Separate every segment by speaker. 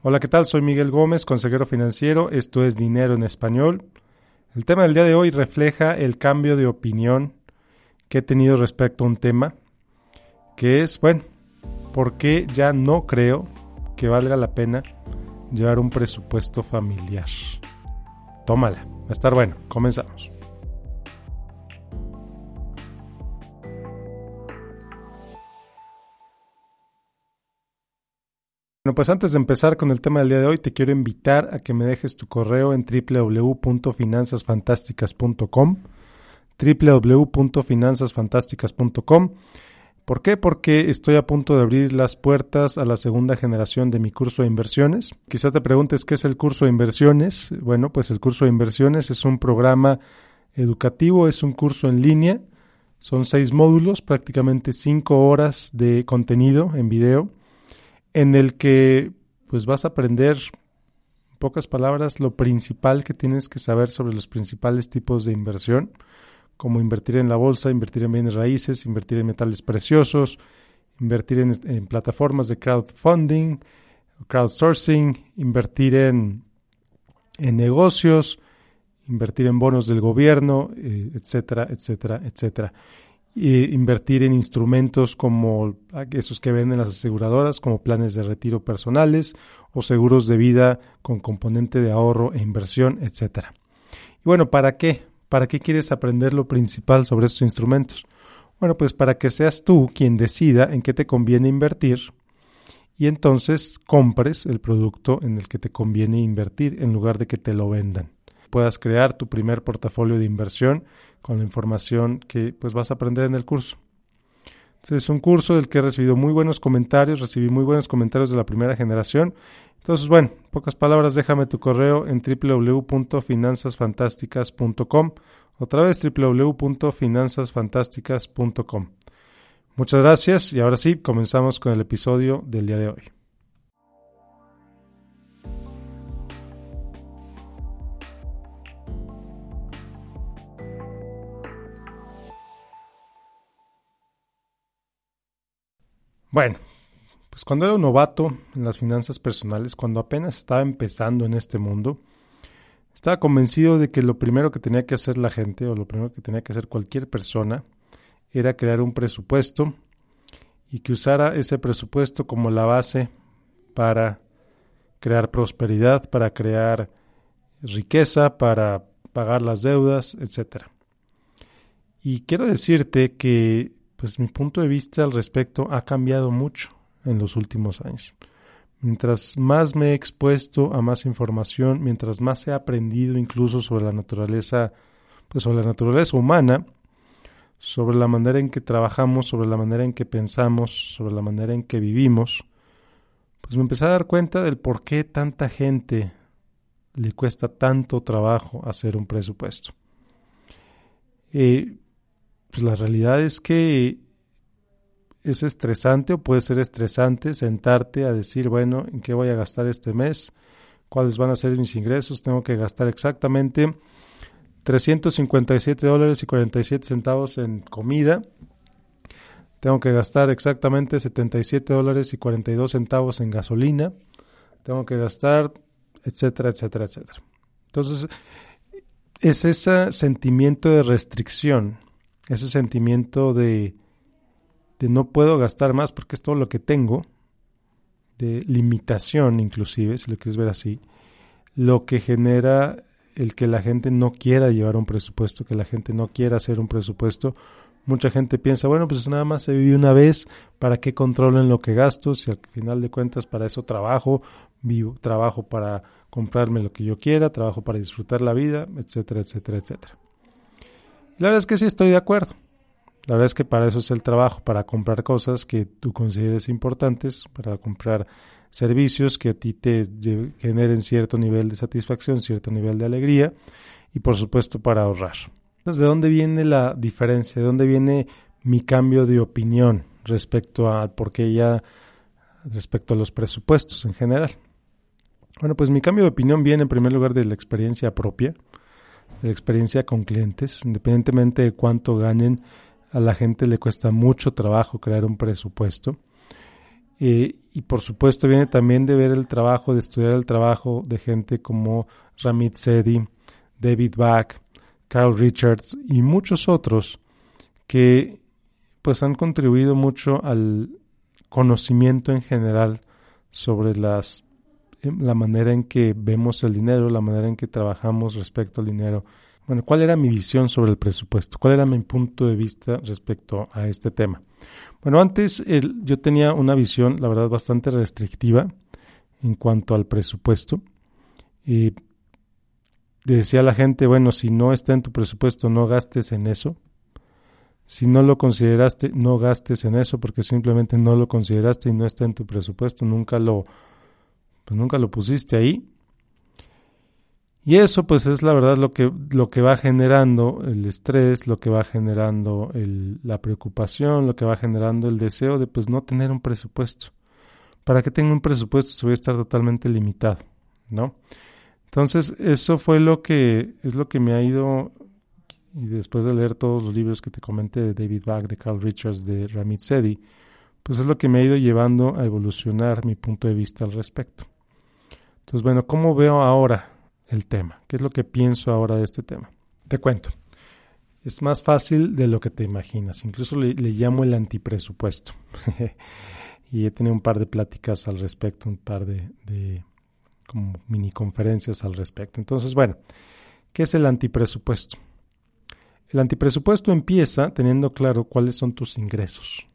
Speaker 1: Hola, ¿qué tal? Soy Miguel Gómez, consejero financiero. Esto es Dinero en Español. El tema del día de hoy refleja el cambio de opinión que he tenido respecto a un tema, que es, bueno, ¿por qué ya no creo que valga la pena llevar un presupuesto familiar? Tómala, va a estar bueno. Comenzamos. Bueno, pues antes de empezar con el tema del día de hoy, te quiero invitar a que me dejes tu correo en www.finanzasfantásticas.com www.finanzasfantásticas.com ¿Por qué? Porque estoy a punto de abrir las puertas a la segunda generación de mi curso de inversiones. Quizá te preguntes qué es el curso de inversiones. Bueno, pues el curso de inversiones es un programa educativo, es un curso en línea. Son seis módulos, prácticamente cinco horas de contenido en video en el que pues vas a aprender, en pocas palabras, lo principal que tienes que saber sobre los principales tipos de inversión, como invertir en la bolsa, invertir en bienes raíces, invertir en metales preciosos, invertir en, plataformas de crowdfunding, crowdsourcing, invertir en, en negocios, invertir en bonos del gobierno, eh, etcétera, etcétera, etcétera invertir en instrumentos como esos que venden las aseguradoras, como planes de retiro personales o seguros de vida con componente de ahorro e inversión, etcétera. Y bueno, ¿para qué? ¿Para qué quieres aprender lo principal sobre estos instrumentos? Bueno, pues para que seas tú quien decida en qué te conviene invertir y entonces compres el producto en el que te conviene invertir en lugar de que te lo vendan puedas crear tu primer portafolio de inversión con la información que pues vas a aprender en el curso. Entonces es un curso del que he recibido muy buenos comentarios, recibí muy buenos comentarios de la primera generación. Entonces, bueno, pocas palabras, déjame tu correo en www.finanzasfantásticas.com. Otra vez www.finanzasfantásticas.com. Muchas gracias y ahora sí, comenzamos con el episodio del día de hoy. Bueno, pues cuando era un novato en las finanzas personales, cuando apenas estaba empezando en este mundo, estaba convencido de que lo primero que tenía que hacer la gente o lo primero que tenía que hacer cualquier persona era crear un presupuesto y que usara ese presupuesto como la base para crear prosperidad, para crear riqueza, para pagar las deudas, etc. Y quiero decirte que pues mi punto de vista al respecto ha cambiado mucho en los últimos años. Mientras más me he expuesto a más información, mientras más he aprendido incluso sobre la naturaleza, pues sobre la naturaleza humana, sobre la manera en que trabajamos, sobre la manera en que pensamos, sobre la manera en que vivimos, pues me empecé a dar cuenta del por qué tanta gente le cuesta tanto trabajo hacer un presupuesto. Eh, pues la realidad es que es estresante o puede ser estresante sentarte a decir, bueno, ¿en qué voy a gastar este mes? ¿Cuáles van a ser mis ingresos? Tengo que gastar exactamente 357 dólares y 47 centavos en comida. Tengo que gastar exactamente 77 dólares y 42 centavos en gasolina. Tengo que gastar, etcétera, etcétera, etcétera. Entonces, es ese sentimiento de restricción ese sentimiento de, de no puedo gastar más porque es todo lo que tengo, de limitación inclusive, si lo quieres ver así, lo que genera el que la gente no quiera llevar un presupuesto, que la gente no quiera hacer un presupuesto. Mucha gente piensa, bueno, pues nada más se vive una vez, ¿para qué controlen lo que gasto? Si al final de cuentas para eso trabajo, vivo, trabajo para comprarme lo que yo quiera, trabajo para disfrutar la vida, etcétera, etcétera, etcétera. La verdad es que sí estoy de acuerdo. La verdad es que para eso es el trabajo, para comprar cosas que tú consideres importantes, para comprar servicios que a ti te generen cierto nivel de satisfacción, cierto nivel de alegría y por supuesto para ahorrar. Entonces, ¿de dónde viene la diferencia? ¿De dónde viene mi cambio de opinión respecto a por qué ya respecto a los presupuestos en general? Bueno, pues mi cambio de opinión viene en primer lugar de la experiencia propia de experiencia con clientes, independientemente de cuánto ganen, a la gente le cuesta mucho trabajo crear un presupuesto. Eh, y por supuesto viene también de ver el trabajo, de estudiar el trabajo de gente como Ramit Sethi, David Bach, Carl Richards y muchos otros que pues han contribuido mucho al conocimiento en general sobre las la manera en que vemos el dinero, la manera en que trabajamos respecto al dinero. Bueno, ¿cuál era mi visión sobre el presupuesto? ¿Cuál era mi punto de vista respecto a este tema? Bueno, antes yo tenía una visión, la verdad, bastante restrictiva en cuanto al presupuesto. Y decía a la gente, bueno, si no está en tu presupuesto, no gastes en eso. Si no lo consideraste, no gastes en eso porque simplemente no lo consideraste y no está en tu presupuesto, nunca lo, pues nunca lo pusiste ahí. Y eso pues es la verdad lo que, lo que va generando el estrés, lo que va generando la preocupación, lo que va generando el deseo de pues no tener un presupuesto. Para que tenga un presupuesto se va a estar totalmente limitado, ¿no? Entonces eso fue lo que es lo que me ha ido y después de leer todos los libros que te comenté de David Bach, de Carl Richards, de Ramit Sethi, pues es lo que me ha ido llevando a evolucionar mi punto de vista al respecto. Entonces, bueno, ¿cómo veo ahora el tema. ¿Qué es lo que pienso ahora de este tema? Te cuento. Es más fácil de lo que te imaginas. Incluso le, llamo el antipresupuesto. y he tenido un par de pláticas al respecto, un par de, de como mini conferencias al respecto. Entonces, bueno, ¿qué es el antipresupuesto? El antipresupuesto empieza teniendo claro cuáles son tus ingresos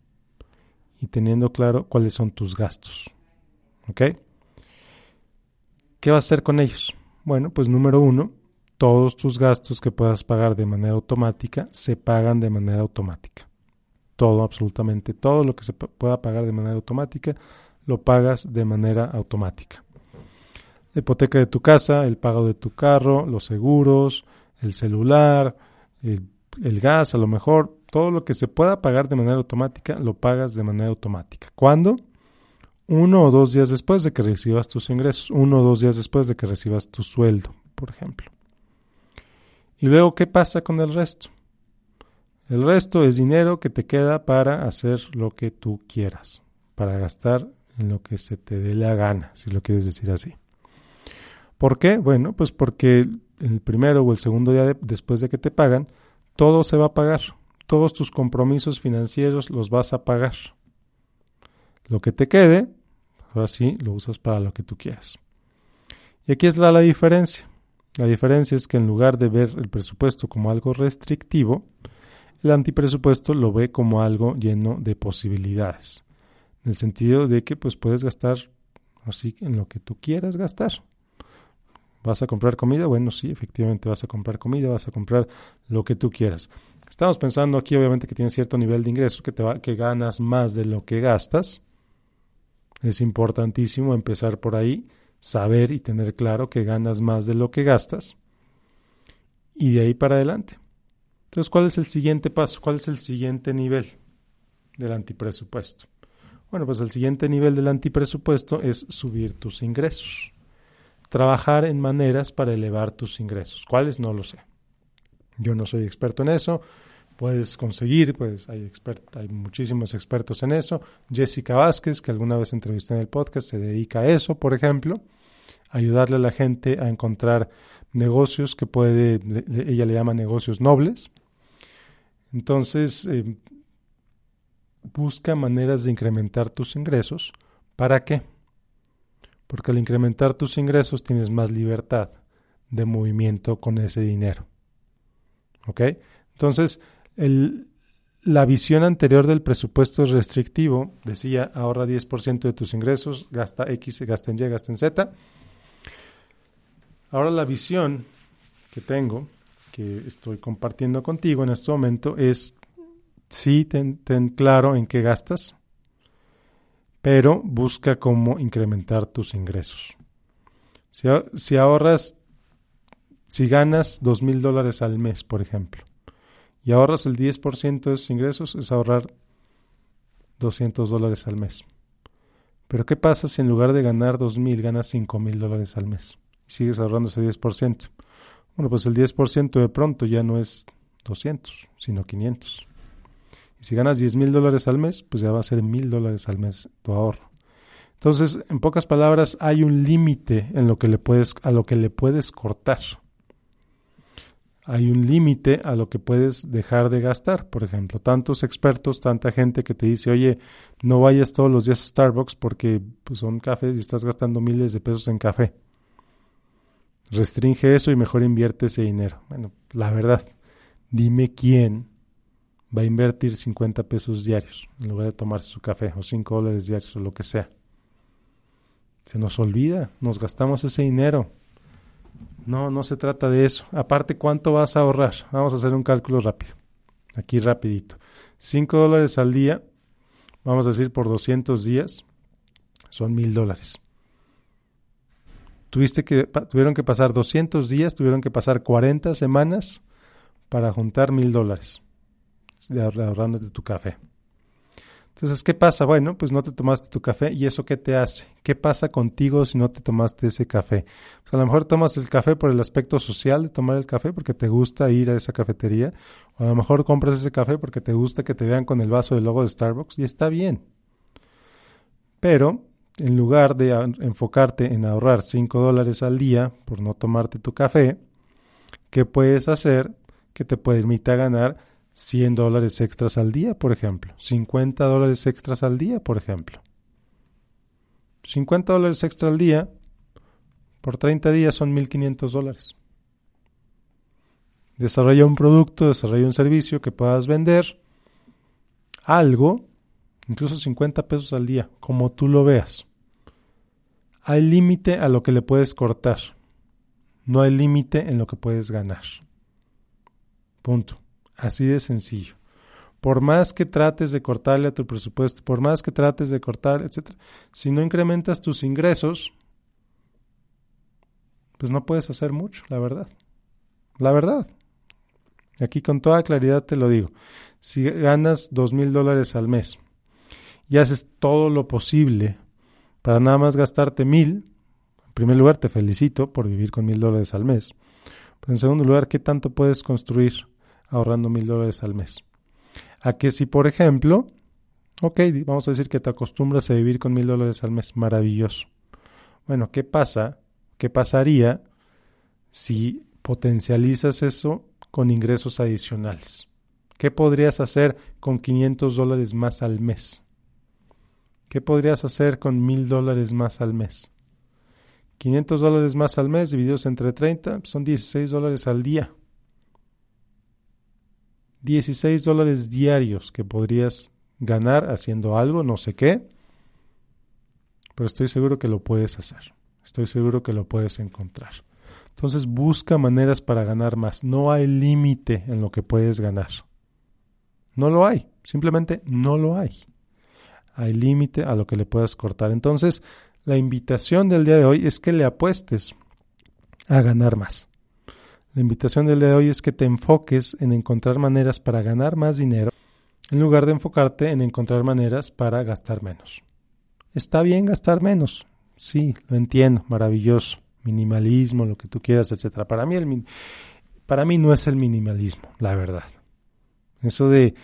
Speaker 1: y teniendo claro cuáles son tus gastos. ¿Ok? ¿Qué vas a hacer con ellos? Bueno, pues número uno, todos tus gastos que puedas pagar de manera automática se pagan de manera automática. Todo, absolutamente todo lo que se pueda pagar de manera automática, lo pagas de manera automática. La hipoteca de tu casa, el pago de tu carro, los seguros, el celular, el, el gas, a lo mejor, todo lo que se pueda pagar de manera automática, lo pagas de manera automática. ¿Cuándo? Uno o dos días después de que recibas tus ingresos, uno o dos días después de que recibas tu sueldo, por ejemplo. Y luego, ¿qué pasa con el resto? El resto es dinero que te queda para hacer lo que tú quieras, para gastar en lo que se te dé la gana, si lo quieres decir así. ¿Por qué? Bueno, pues porque el primero o el segundo día después de que te pagan, todo se va a pagar. Todos tus compromisos financieros los vas a pagar. Lo que te quede, ahora sí, lo usas para lo que tú quieras. Y aquí es la, la diferencia. La diferencia es que en lugar de ver el presupuesto como algo restrictivo, el antipresupuesto lo ve como algo lleno de posibilidades. En el sentido de que pues puedes gastar así en lo que tú quieras gastar. ¿Vas a comprar comida? Bueno, sí, efectivamente vas a comprar comida, vas a comprar lo que tú quieras. Estamos pensando aquí obviamente que tienes cierto nivel de ingresos, que, te va, que ganas más de lo que gastas. Es importantísimo empezar por ahí, saber y tener claro que ganas más de lo que gastas y de ahí para adelante. Entonces, ¿cuál es el siguiente paso? ¿Cuál es el siguiente nivel del antipresupuesto? Bueno, pues el siguiente nivel del antipresupuesto es subir tus ingresos. Trabajar en maneras para elevar tus ingresos. ¿Cuáles? No lo sé. Yo no soy experto en eso puedes conseguir, pues hay, hay muchísimos expertos en eso. Jessica Vázquez, que alguna vez entrevisté en el podcast, se dedica a eso, por ejemplo, ayudarle a la gente a encontrar negocios que puede, ella le llama negocios nobles. Entonces, eh, busca maneras de incrementar tus ingresos. ¿Para qué? Porque al incrementar tus ingresos tienes más libertad de movimiento con ese dinero. ¿Ok? Entonces, la visión anterior del presupuesto restrictivo decía ahorra 10% de tus ingresos, gasta X, gasta en Y, gasta en Z. Ahora la visión que tengo, que estoy compartiendo contigo en este momento, es sí, ten, claro en qué gastas, pero busca cómo incrementar tus ingresos. Si, si ahorras, si ganas dos mil dólares al mes, por ejemplo, y ahorras el 10% de esos ingresos, es ahorrar 200 dólares al mes. Pero ¿qué pasa si en lugar de ganar 2.000 ganas 5.000 dólares al mes? Y sigues ahorrando ese 10%. Bueno, pues el 10% de pronto ya no es 200, sino 500. Y si ganas 10 mil dólares al mes, pues ya va a ser mil dólares al mes tu ahorro. Entonces, en pocas palabras, hay un límite en lo que le puedes, a lo que le puedes cortar. Hay un límite a lo que puedes dejar de gastar. Por ejemplo, tantos expertos, tanta gente que te dice, oye, no vayas todos los días a Starbucks porque pues, son cafés y estás gastando miles de pesos en café. Restringe eso y mejor invierte ese dinero. Bueno, la verdad, dime quién va a invertir 50 pesos diarios en lugar de tomarse su café o 5 dólares diarios o lo que sea. Se nos olvida, nos gastamos ese dinero. No, no se trata de eso. Aparte, ¿cuánto vas a ahorrar? Vamos a hacer un cálculo rápido. Aquí rapidito. 5 dólares al día, vamos a decir por 200 días, son mil dólares. Tuviste que, tuvieron que pasar 200 días, tuvieron que pasar 40 semanas para juntar mil dólares ahorrándote tu café. Entonces, ¿qué pasa? Bueno, pues no te tomaste tu café y eso qué te hace? ¿Qué pasa contigo si no te tomaste ese café? Pues a lo mejor tomas el café por el aspecto social de tomar el café porque te gusta ir a esa cafetería o a lo mejor compras ese café porque te gusta que te vean con el vaso del logo de Starbucks y está bien. Pero en lugar de enfocarte en ahorrar 5 dólares al día por no tomarte tu café, ¿qué puedes hacer que te permita ganar 100 dólares extras al día, por ejemplo. 50 dólares extras al día, por ejemplo. 50 dólares extra al día, por 30 días son 1.500 dólares. Desarrolla un producto, desarrolla un servicio que puedas vender, algo, incluso 50 pesos al día, como tú lo veas. Hay límite a lo que le puedes cortar. No hay límite en lo que puedes ganar. Punto. Así de sencillo. Por más que trates de cortarle a tu presupuesto, por más que trates de cortar, etcétera, si no incrementas tus ingresos, pues no puedes hacer mucho, la verdad. La verdad. Aquí con toda claridad te lo digo. Si ganas dos mil dólares al mes y haces todo lo posible para nada más gastarte mil, en primer lugar te felicito por vivir con mil dólares al mes. Pero en segundo lugar, ¿qué tanto puedes construir? Ahorrando mil dólares al mes. A que si, por ejemplo, ok, vamos a decir que te acostumbras a vivir con mil dólares al mes, maravilloso. Bueno, ¿qué pasa? ¿Qué pasaría si potencializas eso con ingresos adicionales? ¿Qué podrías hacer con 500 dólares más al mes? ¿Qué podrías hacer con mil dólares más al mes? 500 dólares más al mes divididos entre 30 son 16 dólares al día. 16 dólares diarios que podrías ganar haciendo algo, no sé qué, pero estoy seguro que lo puedes hacer. Estoy seguro que lo puedes encontrar. Entonces busca maneras para ganar más. No hay límite en lo que puedes ganar. No lo hay. Simplemente no lo hay. Hay límite a lo que le puedas cortar. Entonces, la invitación del día de hoy es que le apuestes a ganar más. La invitación del día de hoy es que te enfoques en encontrar maneras para ganar más dinero en lugar de enfocarte en encontrar maneras para gastar menos. Está bien gastar menos, sí, lo entiendo, maravilloso, minimalismo, lo que tú quieras, etcétera. Para mí el para mí no es el minimalismo, la verdad. Eso de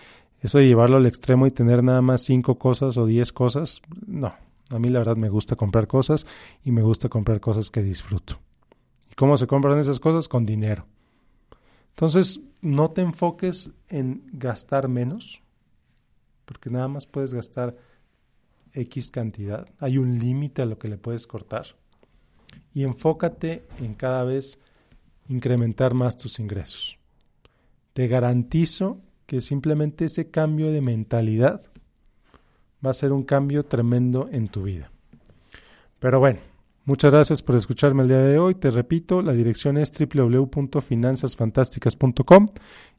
Speaker 1: eso de llevarlo al extremo y tener nada más cinco cosas o diez cosas, no. A mí la verdad me gusta comprar cosas y me gusta comprar cosas que disfruto. ¿Cómo se compran esas cosas? Con dinero. Entonces, no te enfoques en gastar menos, porque nada más puedes gastar X cantidad. Hay un límite a lo que le puedes cortar. Y enfócate en cada vez incrementar más tus ingresos. Te garantizo que simplemente ese cambio de mentalidad va a ser un cambio tremendo en tu vida. Pero bueno, Muchas gracias por escucharme el día de hoy. Te repito, la dirección es www.finanzasfantásticas.com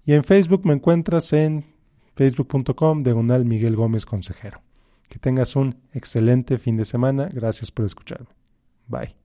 Speaker 1: y en Facebook me encuentras en facebook.com diagonal Miguel Gómez Consejero. Que tengas un excelente fin de semana. Gracias por escucharme. Bye.